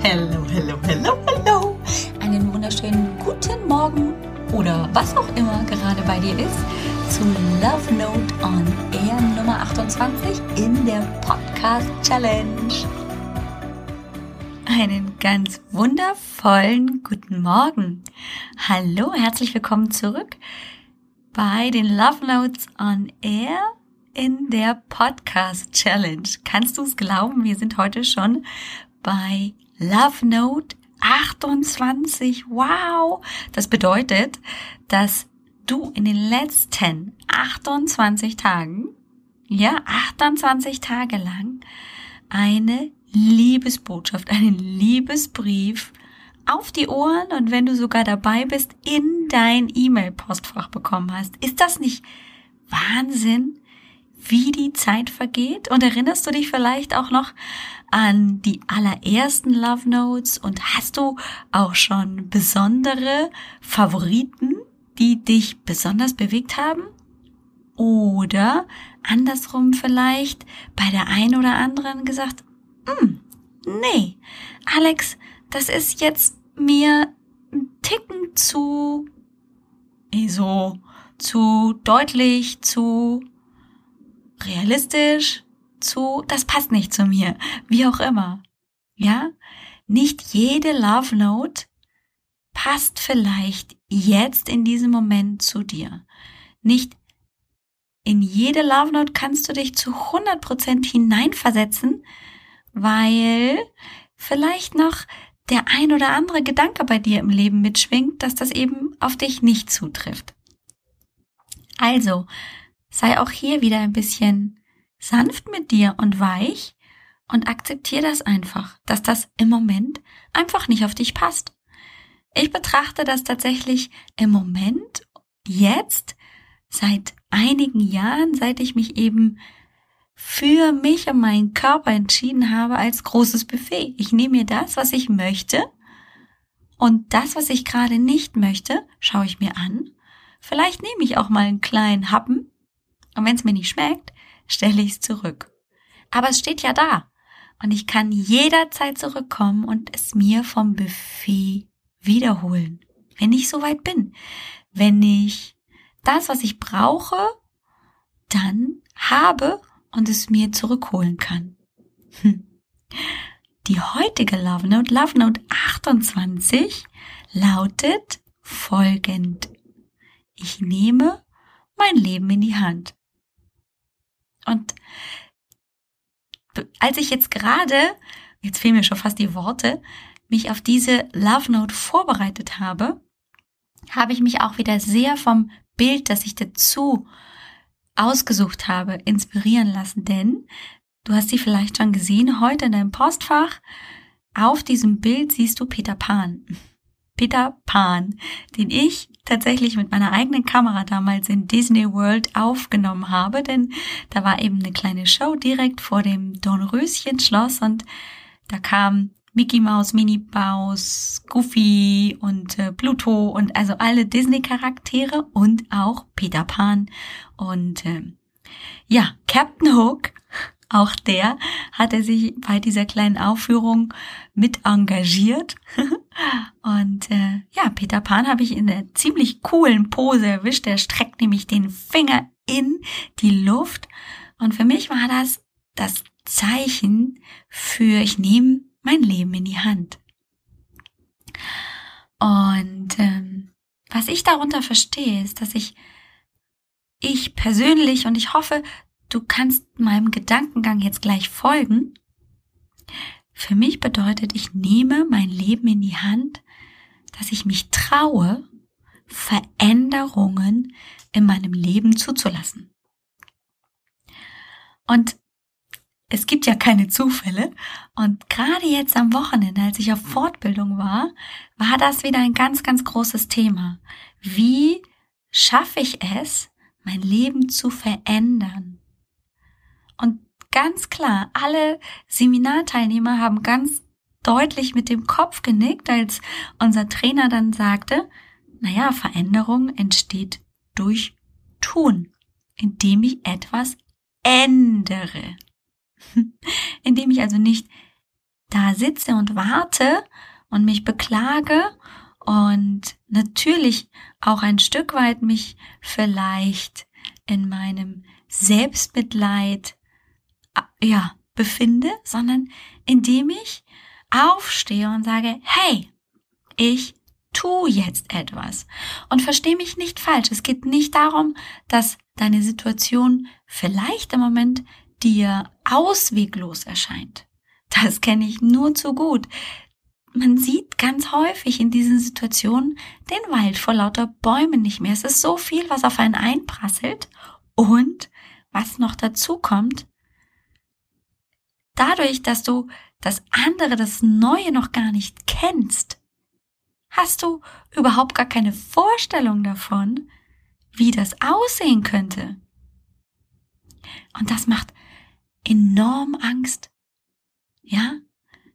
Hello, hello, hello, hello. Einen wunderschönen guten Morgen oder was auch immer gerade bei dir ist zu Love Note on Air Nummer 28 in der Podcast Challenge. Einen ganz wundervollen guten Morgen. Hallo, herzlich willkommen zurück bei den Love Notes on Air in der Podcast Challenge. Kannst du es glauben? Wir sind heute schon bei Love Note 28. Wow! Das bedeutet, dass du in den letzten 28 Tagen, ja, 28 Tage lang eine Liebesbotschaft, einen Liebesbrief auf die Ohren und wenn du sogar dabei bist, in dein E-Mail-Postfach bekommen hast. Ist das nicht Wahnsinn? wie die Zeit vergeht? Und erinnerst du dich vielleicht auch noch an die allerersten Love Notes? Und hast du auch schon besondere Favoriten, die dich besonders bewegt haben? Oder andersrum vielleicht bei der einen oder anderen gesagt, hm, nee, Alex, das ist jetzt mir ein Ticken zu, so, zu deutlich, zu realistisch zu, das passt nicht zu mir, wie auch immer. Ja? Nicht jede Love Note passt vielleicht jetzt in diesem Moment zu dir. Nicht in jede Love Note kannst du dich zu 100% hineinversetzen, weil vielleicht noch der ein oder andere Gedanke bei dir im Leben mitschwingt, dass das eben auf dich nicht zutrifft. Also, Sei auch hier wieder ein bisschen sanft mit dir und weich und akzeptier das einfach, dass das im Moment einfach nicht auf dich passt. Ich betrachte das tatsächlich im Moment, jetzt, seit einigen Jahren, seit ich mich eben für mich und meinen Körper entschieden habe als großes Buffet. Ich nehme mir das, was ich möchte und das, was ich gerade nicht möchte, schaue ich mir an. Vielleicht nehme ich auch mal einen kleinen Happen und wenn es mir nicht schmeckt, stelle ich es zurück. Aber es steht ja da. Und ich kann jederzeit zurückkommen und es mir vom Buffet wiederholen. Wenn ich soweit bin. Wenn ich das, was ich brauche, dann habe und es mir zurückholen kann. Hm. Die heutige Love Note, Love Note 28, lautet folgend. Ich nehme mein Leben in die Hand. Und als ich jetzt gerade, jetzt fehlen mir schon fast die Worte, mich auf diese Love Note vorbereitet habe, habe ich mich auch wieder sehr vom Bild, das ich dazu ausgesucht habe, inspirieren lassen. Denn du hast sie vielleicht schon gesehen, heute in deinem Postfach. Auf diesem Bild siehst du Peter Pan. Peter Pan, den ich tatsächlich mit meiner eigenen Kamera damals in Disney World aufgenommen habe, denn da war eben eine kleine Show direkt vor dem Dornröschen Schloss und da kam Mickey Mouse, Minnie Mouse, Goofy und äh, Pluto und also alle Disney Charaktere und auch Peter Pan und äh, ja, Captain Hook auch der hatte sich bei dieser kleinen Aufführung mit engagiert. Und äh, ja, Peter Pan habe ich in einer ziemlich coolen Pose erwischt. Er streckt nämlich den Finger in die Luft. Und für mich war das das Zeichen für, ich nehme mein Leben in die Hand. Und ähm, was ich darunter verstehe, ist, dass ich ich persönlich und ich hoffe, du kannst meinem Gedankengang jetzt gleich folgen. Für mich bedeutet, ich nehme mein Leben in die Hand, dass ich mich traue, Veränderungen in meinem Leben zuzulassen. Und es gibt ja keine Zufälle. Und gerade jetzt am Wochenende, als ich auf Fortbildung war, war das wieder ein ganz, ganz großes Thema. Wie schaffe ich es, mein Leben zu verändern? Und ganz klar, alle Seminarteilnehmer haben ganz deutlich mit dem Kopf genickt, als unser Trainer dann sagte, naja, Veränderung entsteht durch Tun, indem ich etwas ändere. indem ich also nicht da sitze und warte und mich beklage und natürlich auch ein Stück weit mich vielleicht in meinem Selbstmitleid ja befinde, sondern indem ich aufstehe und sage, hey, ich tu jetzt etwas. Und verstehe mich nicht falsch. Es geht nicht darum, dass deine Situation vielleicht im Moment dir ausweglos erscheint. Das kenne ich nur zu gut. Man sieht ganz häufig in diesen Situationen den Wald vor lauter Bäumen nicht mehr. Es ist so viel, was auf einen einprasselt. Und was noch dazu kommt, dadurch, dass du das andere, das Neue noch gar nicht kennst, hast du überhaupt gar keine Vorstellung davon, wie das aussehen könnte. Und das macht enorm Angst. Ja?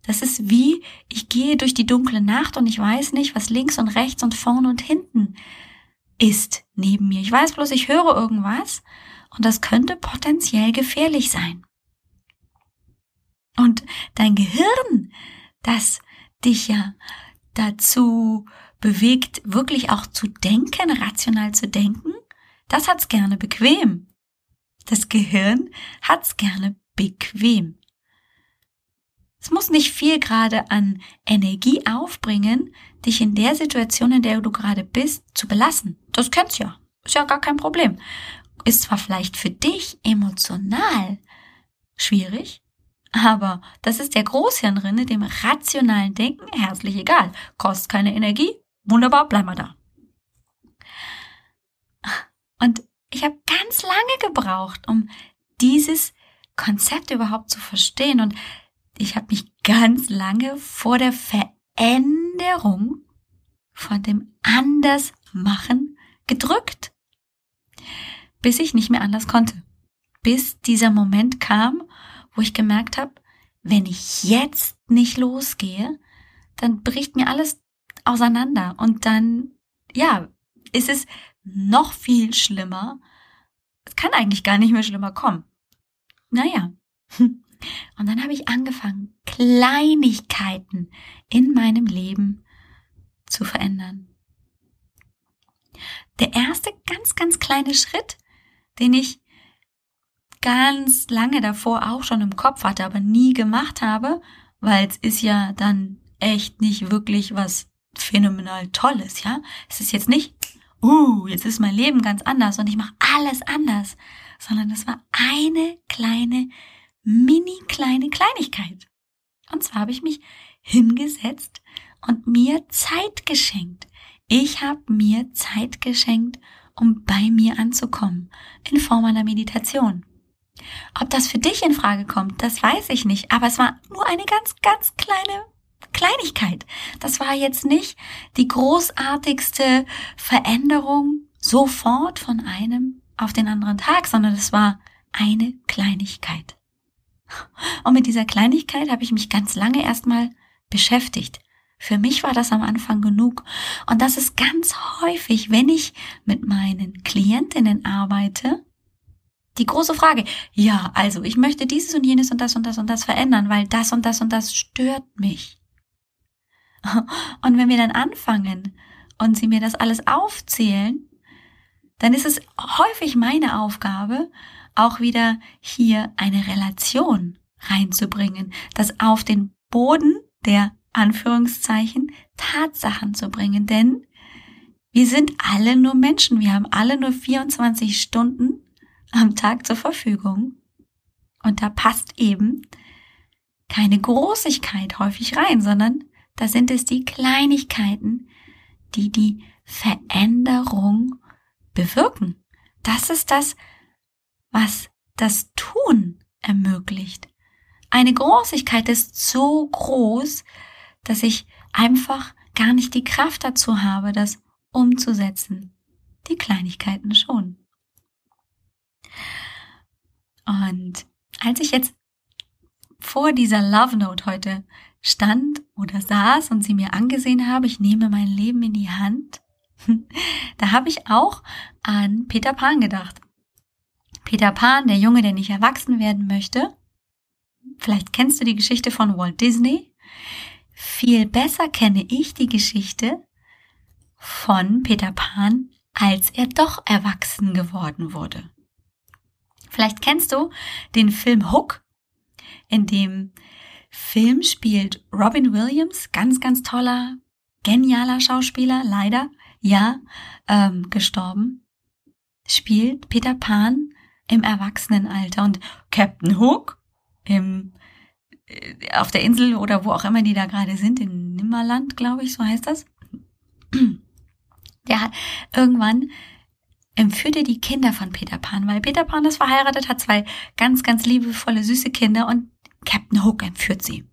Das ist wie, ich gehe durch die dunkle Nacht und ich weiß nicht, was links und rechts und vorn und hinten ist neben mir. Ich weiß bloß, ich höre irgendwas und das könnte potenziell gefährlich sein. Und dein Gehirn, das dich ja dazu bewegt, wirklich auch zu denken, rational zu denken, das hat's gerne bequem. Das Gehirn hat's gerne bequem. Es muss nicht viel gerade an Energie aufbringen, dich in der Situation, in der du gerade bist, zu belassen. Das kennst ja. Ist ja gar kein Problem. Ist zwar vielleicht für dich emotional schwierig, aber das ist der Großhirnrinne, dem rationalen Denken herzlich egal. Kostet keine Energie. Wunderbar, bleib mal da. Und ich habe ganz lange gebraucht, um dieses Konzept überhaupt zu verstehen. Und ich habe mich ganz lange vor der Veränderung, von dem Andersmachen gedrückt, bis ich nicht mehr anders konnte. Bis dieser Moment kam, wo ich gemerkt habe, wenn ich jetzt nicht losgehe, dann bricht mir alles auseinander und dann, ja, ist es noch viel schlimmer. Es kann eigentlich gar nicht mehr schlimmer kommen. Naja. Und dann habe ich angefangen, Kleinigkeiten in meinem Leben zu verändern. Der erste ganz, ganz kleine Schritt, den ich ganz lange davor auch schon im Kopf hatte, aber nie gemacht habe, weil es ist ja dann echt nicht wirklich was phänomenal Tolles, ja? Es ist jetzt nicht, uh, jetzt ist mein Leben ganz anders und ich mache alles anders, sondern es war eine kleine, mini kleine Kleinigkeit. Und zwar habe ich mich hingesetzt und mir Zeit geschenkt. Ich habe mir Zeit geschenkt, um bei mir anzukommen, in Form einer Meditation. Ob das für dich in Frage kommt, das weiß ich nicht, aber es war nur eine ganz, ganz kleine Kleinigkeit. Das war jetzt nicht die großartigste Veränderung sofort von einem auf den anderen Tag, sondern es war eine Kleinigkeit. Und mit dieser Kleinigkeit habe ich mich ganz lange erstmal beschäftigt. Für mich war das am Anfang genug. Und das ist ganz häufig, wenn ich mit meinen Klientinnen arbeite, die große Frage, ja, also ich möchte dieses und jenes und das und das und das verändern, weil das und das und das stört mich. Und wenn wir dann anfangen und sie mir das alles aufzählen, dann ist es häufig meine Aufgabe, auch wieder hier eine Relation reinzubringen, das auf den Boden der Anführungszeichen Tatsachen zu bringen, denn wir sind alle nur Menschen, wir haben alle nur 24 Stunden am Tag zur Verfügung. Und da passt eben keine Großigkeit häufig rein, sondern da sind es die Kleinigkeiten, die die Veränderung bewirken. Das ist das, was das Tun ermöglicht. Eine Großigkeit ist so groß, dass ich einfach gar nicht die Kraft dazu habe, das umzusetzen. Die Kleinigkeiten schon. Und als ich jetzt vor dieser Love Note heute stand oder saß und sie mir angesehen habe, ich nehme mein Leben in die Hand, da habe ich auch an Peter Pan gedacht. Peter Pan, der Junge, der nicht erwachsen werden möchte, Vielleicht kennst du die Geschichte von Walt Disney. Viel besser kenne ich die Geschichte von Peter Pan, als er doch erwachsen geworden wurde. Vielleicht kennst du den Film Hook, in dem Film spielt Robin Williams, ganz, ganz toller, genialer Schauspieler, leider, ja, ähm, gestorben, spielt Peter Pan im Erwachsenenalter und Captain Hook im, äh, auf der Insel oder wo auch immer die da gerade sind, in Nimmerland, glaube ich, so heißt das. Der hat irgendwann entführt er die Kinder von Peter Pan, weil Peter Pan ist verheiratet, hat zwei ganz, ganz liebevolle, süße Kinder und Captain Hook entführt sie.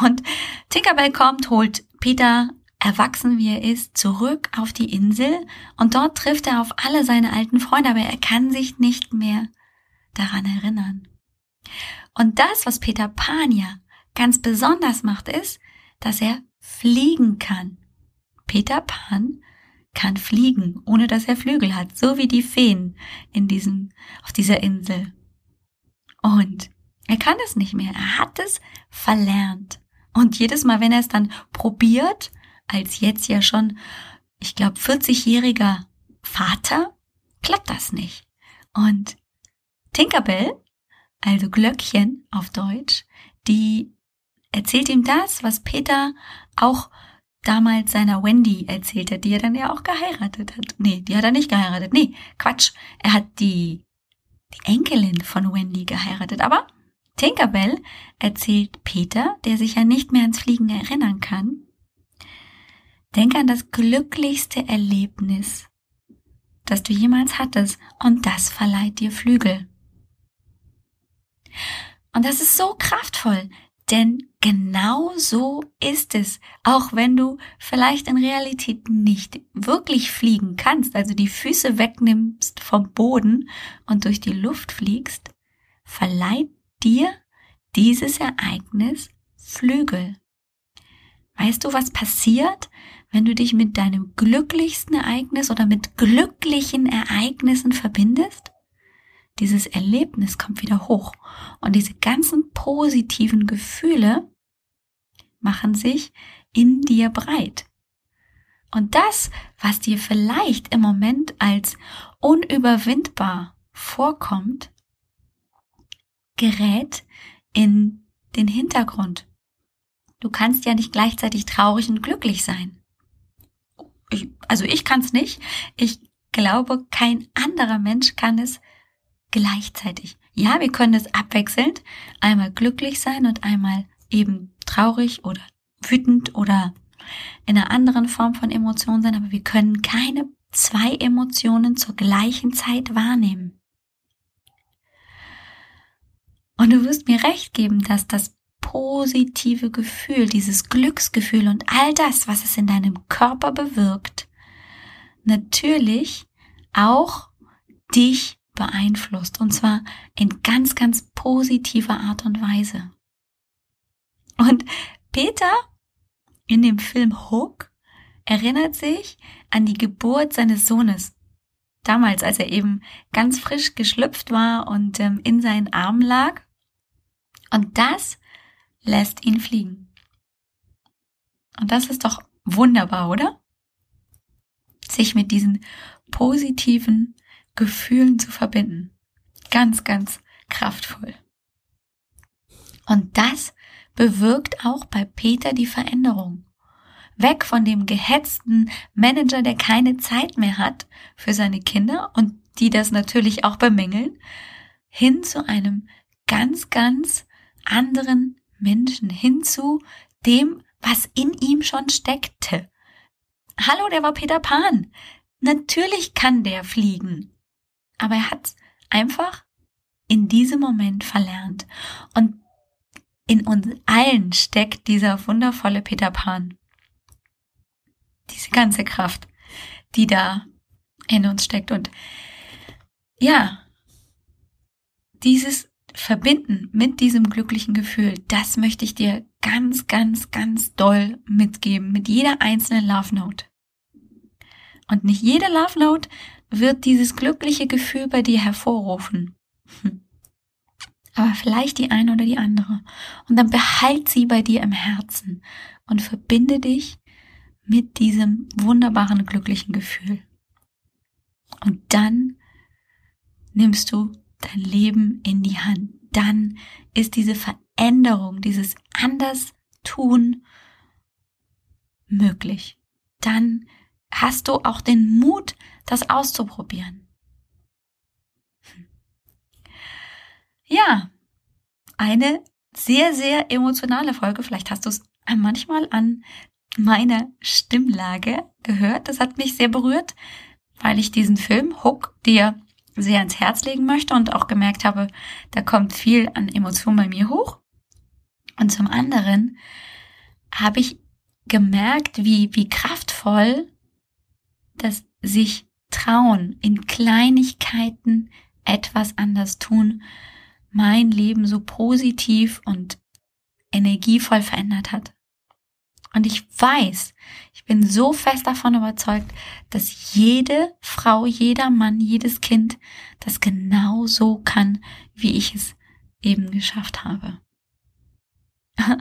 Und Tinkerbell kommt, holt Peter, erwachsen wie er ist, zurück auf die Insel und dort trifft er auf alle seine alten Freunde, aber er kann sich nicht mehr daran erinnern. Und das, was Peter Pan ja ganz besonders macht, ist, dass er fliegen kann. Peter Pan kann fliegen, ohne dass er Flügel hat, so wie die Feen in diesem, auf dieser Insel. Und er kann es nicht mehr. Er hat es verlernt. Und jedes Mal, wenn er es dann probiert, als jetzt ja schon, ich glaube, 40-jähriger Vater, klappt das nicht. Und Tinkerbell, also Glöckchen auf Deutsch, die erzählt ihm das, was Peter auch damals seiner Wendy erzählt hat, die er dann ja auch geheiratet hat. Nee, die hat er nicht geheiratet. Nee, Quatsch. Er hat die, die Enkelin von Wendy geheiratet. Aber Tinkerbell erzählt Peter, der sich ja nicht mehr ans Fliegen erinnern kann, denk an das glücklichste Erlebnis, das du jemals hattest, und das verleiht dir Flügel. Und das ist so kraftvoll, denn genau so ist es, auch wenn du vielleicht in Realität nicht wirklich fliegen kannst, also die Füße wegnimmst vom Boden und durch die Luft fliegst, verleiht dir dieses Ereignis Flügel. Weißt du, was passiert, wenn du dich mit deinem glücklichsten Ereignis oder mit glücklichen Ereignissen verbindest? Dieses Erlebnis kommt wieder hoch und diese ganzen positiven Gefühle machen sich in dir breit. Und das, was dir vielleicht im Moment als unüberwindbar vorkommt, gerät in den Hintergrund. Du kannst ja nicht gleichzeitig traurig und glücklich sein. Ich, also ich kann es nicht. Ich glaube, kein anderer Mensch kann es gleichzeitig. Ja, wir können es abwechselnd einmal glücklich sein und einmal eben traurig oder wütend oder in einer anderen Form von Emotion sein, aber wir können keine zwei Emotionen zur gleichen Zeit wahrnehmen. Und du wirst mir recht geben, dass das positive Gefühl, dieses Glücksgefühl und all das, was es in deinem Körper bewirkt, natürlich auch dich beeinflusst. Und zwar in ganz, ganz positiver Art und Weise. Und Peter in dem Film Hook erinnert sich an die Geburt seines Sohnes. Damals, als er eben ganz frisch geschlüpft war und ähm, in seinen Armen lag. Und das lässt ihn fliegen. Und das ist doch wunderbar, oder? Sich mit diesen positiven Gefühlen zu verbinden. Ganz, ganz kraftvoll. Und das bewirkt auch bei Peter die Veränderung. Weg von dem gehetzten Manager, der keine Zeit mehr hat für seine Kinder und die das natürlich auch bemängeln, hin zu einem ganz, ganz anderen Menschen, hin zu dem, was in ihm schon steckte. Hallo, der war Peter Pan. Natürlich kann der fliegen. Aber er hat einfach in diesem Moment verlernt. Und in uns allen steckt dieser wundervolle Peter Pan. Diese ganze Kraft, die da in uns steckt. Und ja, dieses Verbinden mit diesem glücklichen Gefühl, das möchte ich dir ganz, ganz, ganz doll mitgeben mit jeder einzelnen Love Note. Und nicht jede Love Note wird dieses glückliche Gefühl bei dir hervorrufen. Hm. aber vielleicht die eine oder die andere. Und dann behalt sie bei dir im Herzen und verbinde dich mit diesem wunderbaren, glücklichen Gefühl. Und dann nimmst du dein Leben in die Hand. Dann ist diese Veränderung, dieses anders tun möglich. Dann hast du auch den Mut, das auszuprobieren. Ja, eine sehr, sehr emotionale Folge. Vielleicht hast du es manchmal an meiner Stimmlage gehört. Das hat mich sehr berührt, weil ich diesen Film Hook dir sehr ans Herz legen möchte und auch gemerkt habe, da kommt viel an Emotionen bei mir hoch. Und zum anderen habe ich gemerkt, wie, wie kraftvoll das sich trauen, in Kleinigkeiten etwas anders tun, mein Leben so positiv und energievoll verändert hat. Und ich weiß, ich bin so fest davon überzeugt, dass jede Frau, jeder Mann, jedes Kind das genau so kann, wie ich es eben geschafft habe.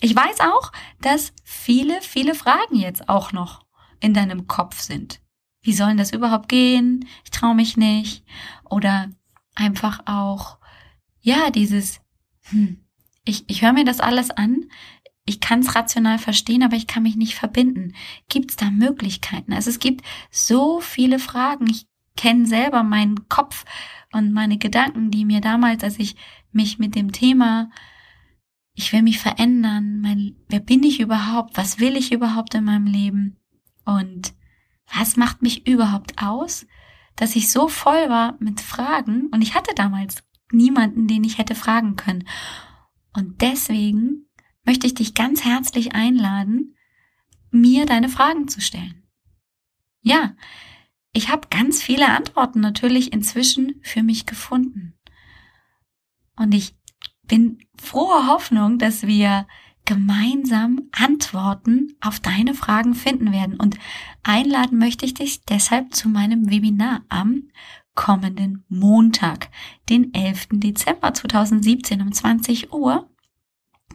Ich weiß auch, dass viele, viele Fragen jetzt auch noch in deinem Kopf sind. Wie soll das überhaupt gehen? Ich traue mich nicht. Oder einfach auch, ja, dieses, hm, ich, ich höre mir das alles an, ich kann es rational verstehen, aber ich kann mich nicht verbinden. Gibt es da Möglichkeiten? Also es gibt so viele Fragen. Ich kenne selber meinen Kopf und meine Gedanken, die mir damals, als ich mich mit dem Thema, ich will mich verändern, mein, wer bin ich überhaupt, was will ich überhaupt in meinem Leben und was macht mich überhaupt aus, dass ich so voll war mit Fragen und ich hatte damals niemanden, den ich hätte fragen können. Und deswegen möchte ich dich ganz herzlich einladen, mir deine Fragen zu stellen. Ja, ich habe ganz viele Antworten natürlich inzwischen für mich gefunden. Und ich bin froher Hoffnung, dass wir gemeinsam Antworten auf deine Fragen finden werden. Und einladen möchte ich dich deshalb zu meinem Webinar am kommenden Montag, den 11. Dezember 2017 um 20 Uhr,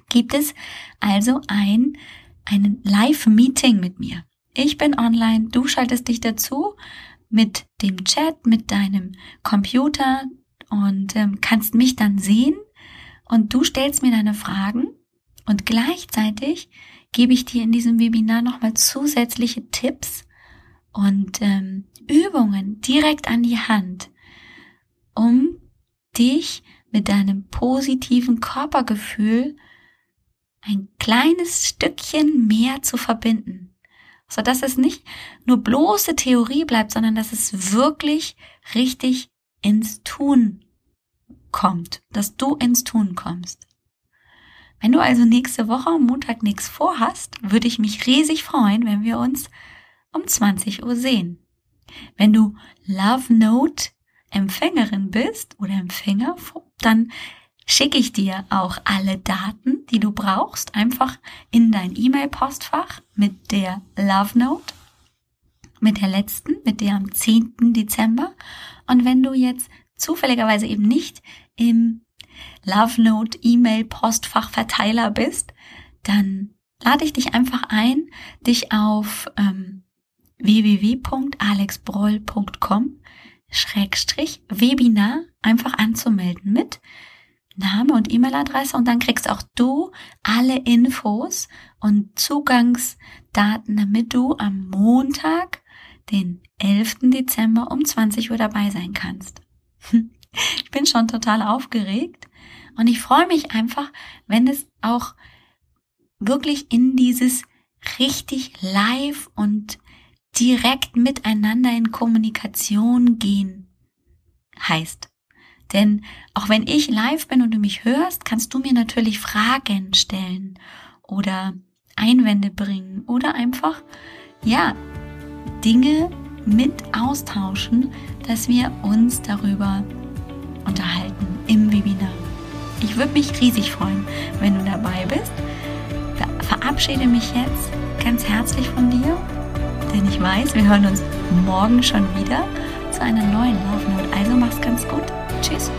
gibt es also ein, ein Live-Meeting mit mir. Ich bin online, du schaltest dich dazu mit dem Chat, mit deinem Computer und ähm, kannst mich dann sehen und du stellst mir deine Fragen und gleichzeitig gebe ich dir in diesem Webinar nochmal zusätzliche Tipps und ähm, Übungen direkt an die Hand, um dich mit deinem positiven Körpergefühl ein kleines Stückchen mehr zu verbinden. So dass es nicht nur bloße Theorie bleibt, sondern dass es wirklich richtig ins Tun kommt, dass du ins Tun kommst. Wenn du also nächste Woche am Montag nichts vorhast, würde ich mich riesig freuen, wenn wir uns um 20 Uhr sehen. Wenn du Love Note Empfängerin bist oder Empfänger, dann schicke ich dir auch alle Daten, die du brauchst, einfach in dein E-Mail-Postfach mit der Love Note, mit der letzten, mit der am 10. Dezember. Und wenn du jetzt zufälligerweise eben nicht im Love Note E-Mail Postfach Verteiler bist, dann lade ich dich einfach ein, dich auf ähm, www.alexbroll.com Schrägstrich Webinar einfach anzumelden mit Name und E-Mail-Adresse und dann kriegst auch du alle Infos und Zugangsdaten, damit du am Montag, den 11. Dezember um 20 Uhr dabei sein kannst. Ich bin schon total aufgeregt und ich freue mich einfach, wenn es auch wirklich in dieses richtig live und direkt miteinander in Kommunikation gehen heißt. Denn auch wenn ich live bin und du mich hörst, kannst du mir natürlich Fragen stellen oder Einwände bringen oder einfach, ja, Dinge mit austauschen, dass wir uns darüber unterhalten im Webinar. Ich würde mich riesig freuen, wenn du dabei bist. Verabschiede mich jetzt ganz herzlich von dir denn ich weiß, wir hören uns morgen schon wieder zu einer neuen Love. Also mach's ganz gut. Tschüss.